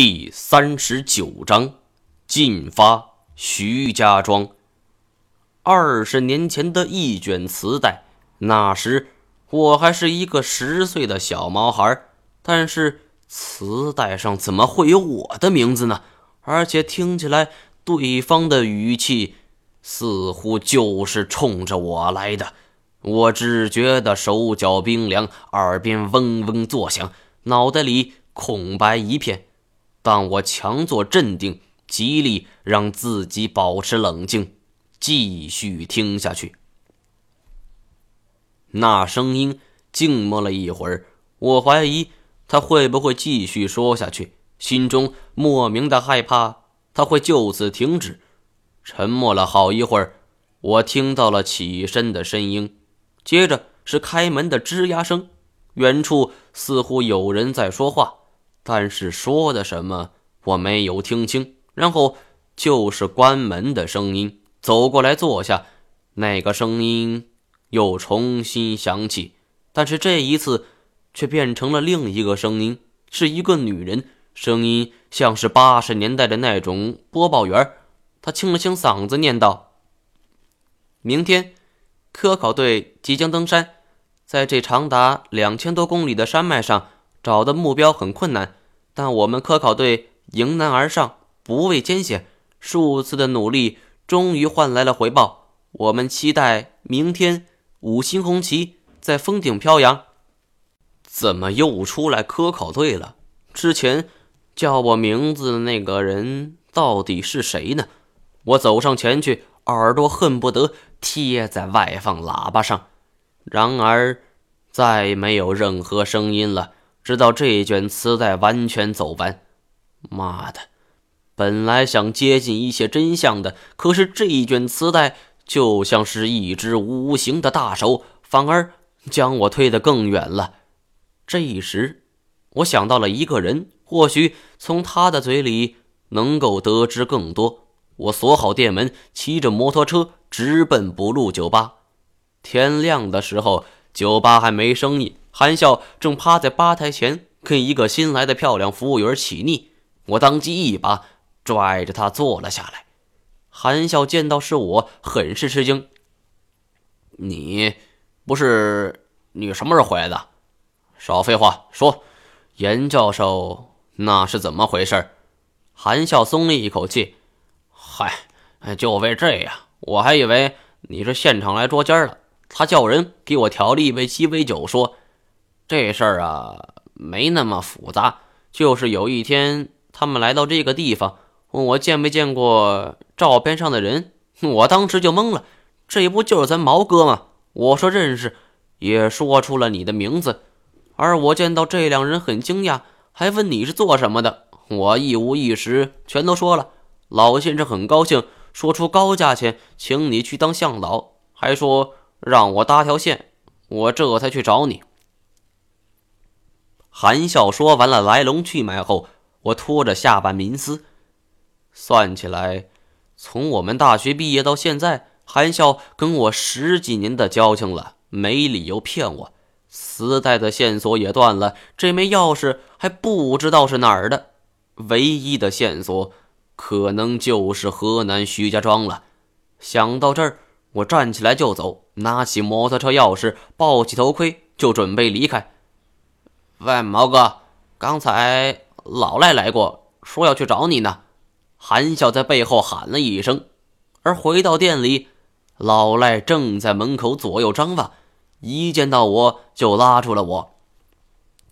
第三十九章，进发徐家庄。二十年前的一卷磁带，那时我还是一个十岁的小毛孩，但是磁带上怎么会有我的名字呢？而且听起来对方的语气似乎就是冲着我来的。我只觉得手脚冰凉，耳边嗡嗡作响，脑袋里空白一片。但我强作镇定，极力让自己保持冷静，继续听下去。那声音静默了一会儿，我怀疑他会不会继续说下去，心中莫名的害怕他会就此停止。沉默了好一会儿，我听到了起身的声音。接着是开门的吱呀声，远处似乎有人在说话，但是说的什么我没有听清。然后就是关门的声音，走过来坐下，那个声音又重新响起，但是这一次却变成了另一个声音，是一个女人，声音像是八十年代的那种播报员。她清了清嗓子，念道：“明天。”科考队即将登山，在这长达两千多公里的山脉上找的目标很困难，但我们科考队迎难而上，不畏艰险，数次的努力终于换来了回报。我们期待明天五星红旗在峰顶飘扬。怎么又出来科考队了？之前叫我名字的那个人到底是谁呢？我走上前去。耳朵恨不得贴在外放喇叭上，然而再没有任何声音了，直到这卷磁带完全走完。妈的！本来想接近一些真相的，可是这一卷磁带就像是一只无形的大手，反而将我推得更远了。这时，我想到了一个人，或许从他的嘴里能够得知更多。我锁好店门，骑着摩托车直奔补录酒吧。天亮的时候，酒吧还没生意。韩笑正趴在吧台前跟一个新来的漂亮服务员起腻，我当即一把拽着他坐了下来。韩笑见到是我，很是吃惊：“你不是你什么时候回来的？”“少废话，说，严教授那是怎么回事？”韩笑松了一口气。嗨，就为这样，我还以为你是现场来捉奸了。他叫人给我调了一杯鸡尾酒，说这事儿啊没那么复杂，就是有一天他们来到这个地方，问我见没见过照片上的人，我当时就懵了。这不就是咱毛哥吗？我说认识，也说出了你的名字。而我见到这两人很惊讶，还问你是做什么的，我一五一十全都说了。老先生很高兴，说出高价钱请你去当向导，还说让我搭条线，我这才去找你。韩笑说完了来龙去脉后，我拖着下巴冥思，算起来，从我们大学毕业到现在，韩笑跟我十几年的交情了，没理由骗我。磁带的线索也断了，这枚钥匙还不知道是哪儿的，唯一的线索。可能就是河南徐家庄了。想到这儿，我站起来就走，拿起摩托车钥匙，抱起头盔，就准备离开。喂，毛哥，刚才老赖来过，说要去找你呢。韩笑在背后喊了一声，而回到店里，老赖正在门口左右张望，一见到我就拉住了我。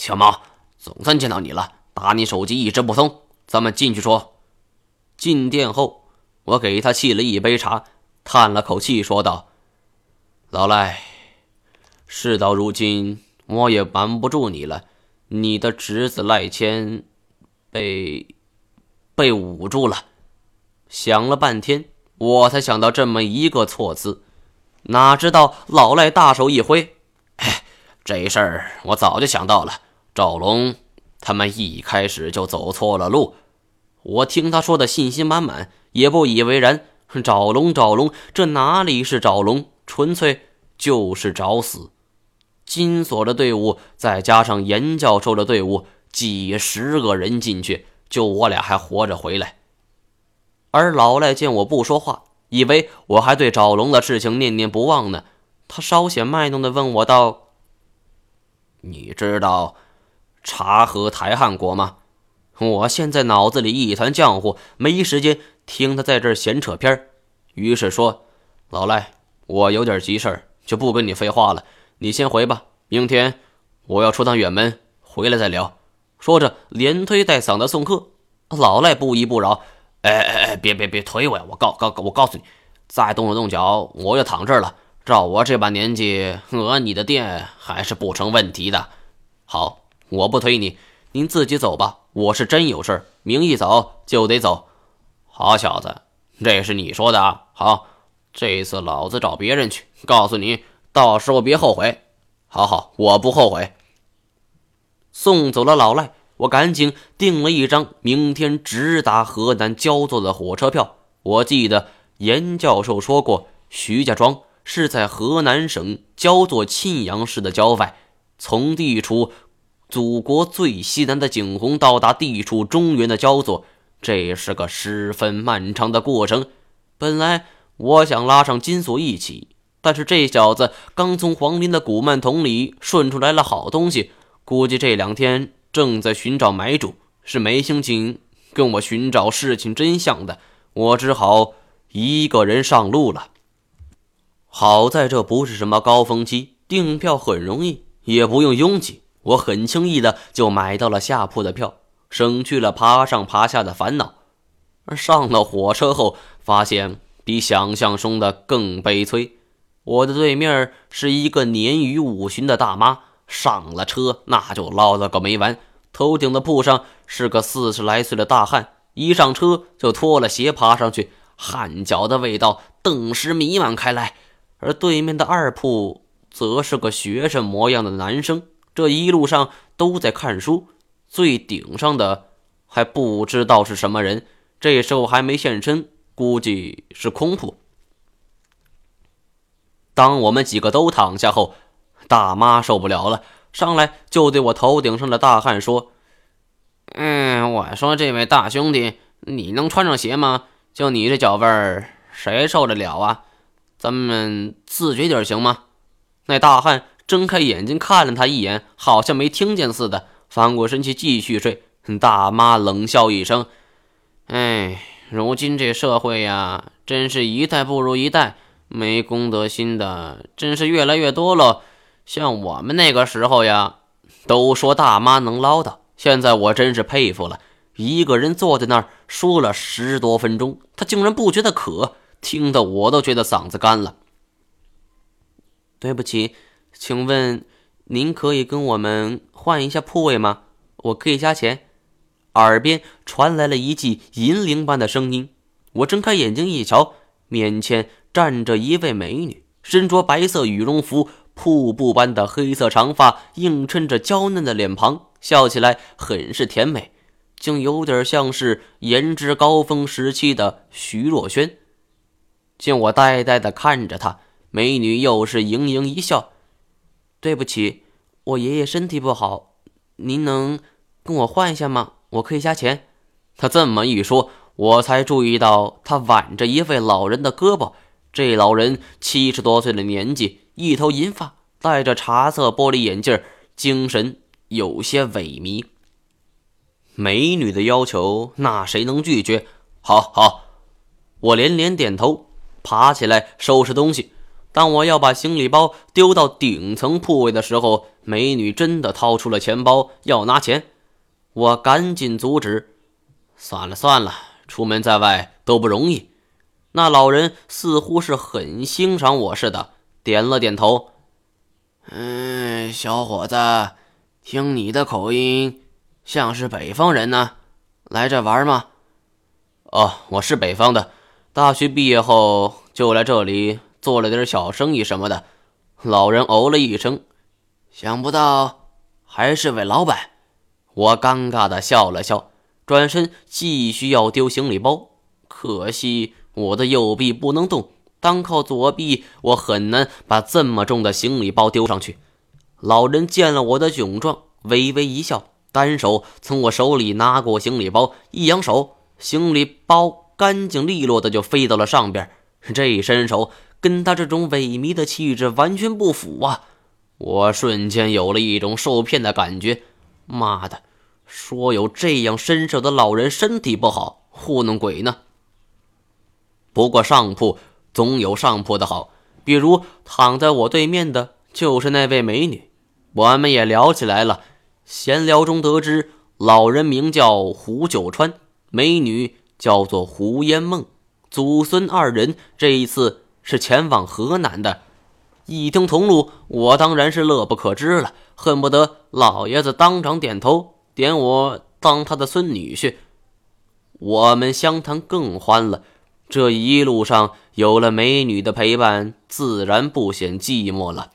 小毛，总算见到你了，打你手机一直不通，咱们进去说。进店后，我给他沏了一杯茶，叹了口气，说道：“老赖，事到如今，我也瞒不住你了。你的侄子赖谦被被捂住了。”想了半天，我才想到这么一个措辞。哪知道老赖大手一挥：“哎，这事儿我早就想到了。赵龙他们一开始就走错了路。”我听他说的信心满满，也不以为然。找龙，找龙，这哪里是找龙，纯粹就是找死。金锁的队伍，再加上严教授的队伍，几十个人进去，就我俩还活着回来。而老赖见我不说话，以为我还对找龙的事情念念不忘呢。他稍显卖弄的问我道：“你知道茶和台汉国吗？”我现在脑子里一团浆糊，没时间听他在这儿闲扯片儿，于是说：“老赖，我有点急事儿，就不跟你废话了，你先回吧。明天我要出趟远门，回来再聊。”说着连推带搡的送客。老赖不依不饶：“哎哎哎，别别别推我呀！我告告我告诉你，再动了动脚，我就躺这儿了。照我这把年纪，讹你的店还是不成问题的。好，我不推你，您自己走吧。”我是真有事明一早就得走。好小子，这是你说的啊？好，这次老子找别人去。告诉你，到时候别后悔。好好，我不后悔。送走了老赖，我赶紧订了一张明天直达河南焦作的火车票。我记得严教授说过，徐家庄是在河南省焦作沁阳市的郊外，从地处。祖国最西南的景洪到达地处中原的焦作，这是个十分漫长的过程。本来我想拉上金锁一起，但是这小子刚从黄林的古曼桶里顺出来了好东西，估计这两天正在寻找买主，是没心情跟我寻找事情真相的。我只好一个人上路了。好在这不是什么高峰期，订票很容易，也不用拥挤。我很轻易的就买到了下铺的票，省去了爬上爬下的烦恼。而上了火车后，发现比想象中的更悲催。我的对面是一个年逾五旬的大妈，上了车那就唠叨个没完。头顶的铺上是个四十来岁的大汉，一上车就脱了鞋爬上去，汗脚的味道顿时弥漫开来。而对面的二铺则是个学生模样的男生。这一路上都在看书，最顶上的还不知道是什么人，这时候还没现身，估计是空铺。当我们几个都躺下后，大妈受不了了，上来就对我头顶上的大汉说：“嗯，我说这位大兄弟，你能穿上鞋吗？就你这脚味儿，谁受得了啊？咱们自觉点行吗？”那大汉。睁开眼睛看了他一眼，好像没听见似的，翻过身去继续睡。大妈冷笑一声：“哎，如今这社会呀，真是一代不如一代，没公德心的真是越来越多了。像我们那个时候呀，都说大妈能唠叨，现在我真是佩服了。一个人坐在那儿说了十多分钟，他竟然不觉得渴，听得我都觉得嗓子干了。对不起。”请问，您可以跟我们换一下铺位吗？我可以加钱。耳边传来了一记银铃般的声音。我睁开眼睛一瞧，面前站着一位美女，身着白色羽绒服，瀑布般的黑色长发映衬着娇嫩的脸庞，笑起来很是甜美，竟有点像是颜值高峰时期的徐若瑄。见我呆呆地看着她，美女又是盈盈一笑。对不起，我爷爷身体不好，您能跟我换一下吗？我可以加钱。他这么一说，我才注意到他挽着一位老人的胳膊。这老人七十多岁的年纪，一头银发，戴着茶色玻璃眼镜，精神有些萎靡。美女的要求，那谁能拒绝？好好，我连连点头，爬起来收拾东西。当我要把行李包丢到顶层铺位的时候，美女真的掏出了钱包要拿钱，我赶紧阻止。算了算了，出门在外都不容易。那老人似乎是很欣赏我似的，点了点头。嗯，小伙子，听你的口音，像是北方人呢，来这玩吗？哦，我是北方的，大学毕业后就来这里。做了点小生意什么的，老人哦了一声，想不到还是位老板。我尴尬的笑了笑，转身继续要丢行李包。可惜我的右臂不能动，单靠左臂，我很难把这么重的行李包丢上去。老人见了我的窘状，微微一笑，单手从我手里拿过行李包，一扬手，行李包干净利落的就飞到了上边。这身手跟他这种萎靡的气质完全不符啊！我瞬间有了一种受骗的感觉。妈的，说有这样身手的老人身体不好，糊弄鬼呢。不过上铺总有上铺的好，比如躺在我对面的就是那位美女，我们也聊起来了。闲聊中得知，老人名叫胡九川，美女叫做胡烟梦，祖孙二人这一次是前往河南的。一听同路，我当然是乐不可支了，恨不得老爷子当场点头，点我当他的孙女婿。我们相谈更欢了，这一路上有了美女的陪伴，自然不显寂寞了。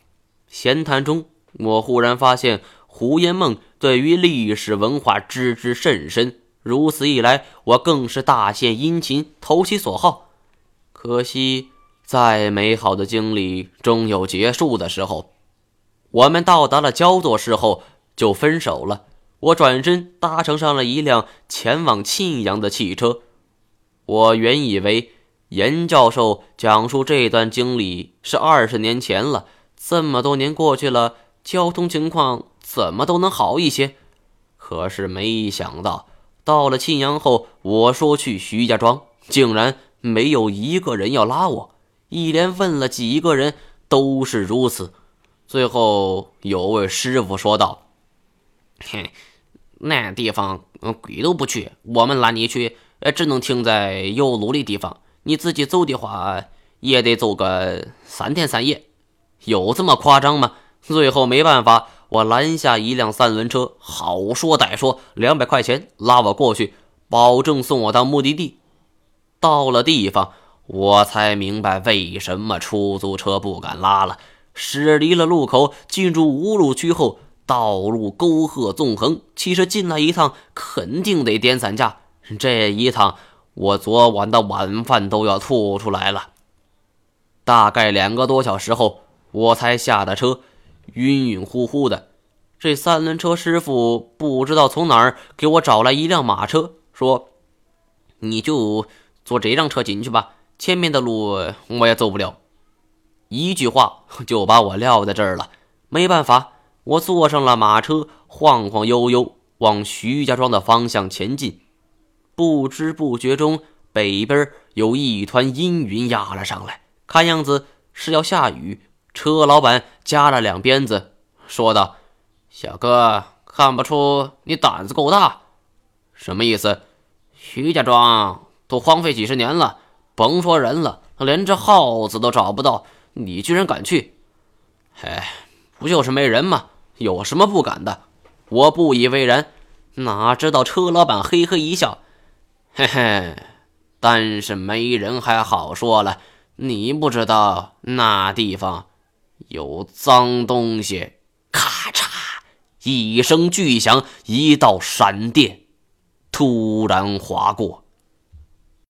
闲谈中，我忽然发现胡烟梦对于历史文化知之甚深，如此一来，我更是大献殷勤，投其所好。可惜。再美好的经历终有结束的时候。我们到达了焦作市后就分手了。我转身搭乘上了一辆前往沁阳的汽车。我原以为严教授讲述这段经历是二十年前了，这么多年过去了，交通情况怎么都能好一些。可是没想到，到了沁阳后，我说去徐家庄，竟然没有一个人要拉我。一连问了几个人，都是如此。最后有位师傅说道：“嘿，那地方鬼都不去，我们拉你去，哎只能停在有路的地方。你自己走的话，也得走个三天三夜。有这么夸张吗？” 最后没办法，我拦下一辆三轮车，好说歹说，两百块钱拉我过去，保证送我到目的地。到了地方。我才明白为什么出租车不敢拉了。驶离了路口，进入无路区后，道路沟壑纵横，其实进来一趟肯定得颠散架。这一趟，我昨晚的晚饭都要吐出来了。大概两个多小时后，我才下的车，晕晕乎乎的。这三轮车师傅不知道从哪儿给我找来一辆马车，说：“你就坐这辆车进去吧。”前面的路我也走不了，一句话就把我撂在这儿了。没办法，我坐上了马车，晃晃悠悠往徐家庄的方向前进。不知不觉中，北边有一团阴云压了上来，看样子是要下雨。车老板夹了两鞭子，说道：“小哥，看不出你胆子够大，什么意思？徐家庄都荒废几十年了。”甭说人了，连只耗子都找不到，你居然敢去？哎，不就是没人吗？有什么不敢的？我不以为然。哪知道车老板嘿嘿一笑，嘿嘿，但是没人还好说了，你不知道那地方有脏东西。咔嚓一声巨响，一道闪电突然划过。